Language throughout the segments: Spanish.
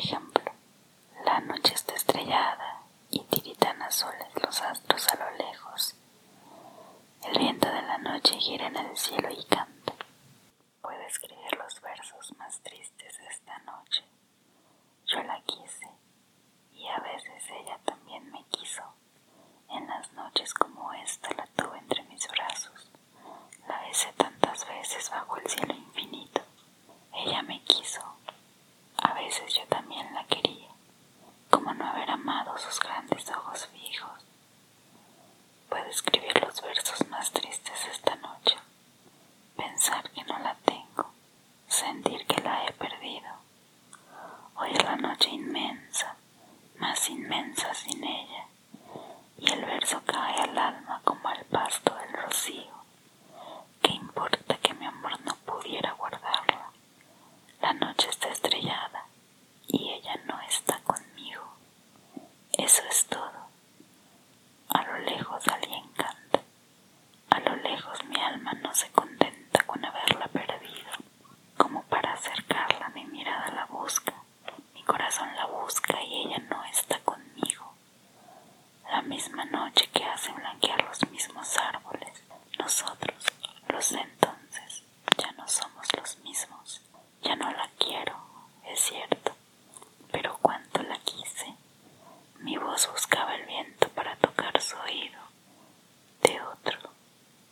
ejemplo, la noche está estrellada y tiritan azules los astros a lo lejos. El viento de la noche gira en el cielo y canta. Puedo escribir los versos más tristes de esta noche. Yo la quise y a veces ella también me quiso. En las noches como esta la tuve entre mis brazos. La besé tantas veces bajo el cielo infinito. Ella me sin ella, y el verso cae al alma como al pasto del rocío. ¿Qué importa que mi amor no pudiera guardarla? La noche está estrellada y ella no está conmigo. Eso es todo. noche que hacen blanquear los mismos árboles. Nosotros, los de entonces, ya no somos los mismos. Ya no la quiero, es cierto, pero cuánto la quise. Mi voz buscaba el viento para tocar su oído. De otro,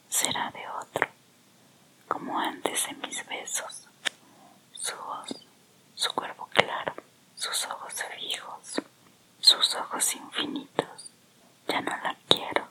será de otro, como antes en mis besos. Su voz, su cuerpo claro, sus ojos fijos, sus ojos infinitos ya no la quiero.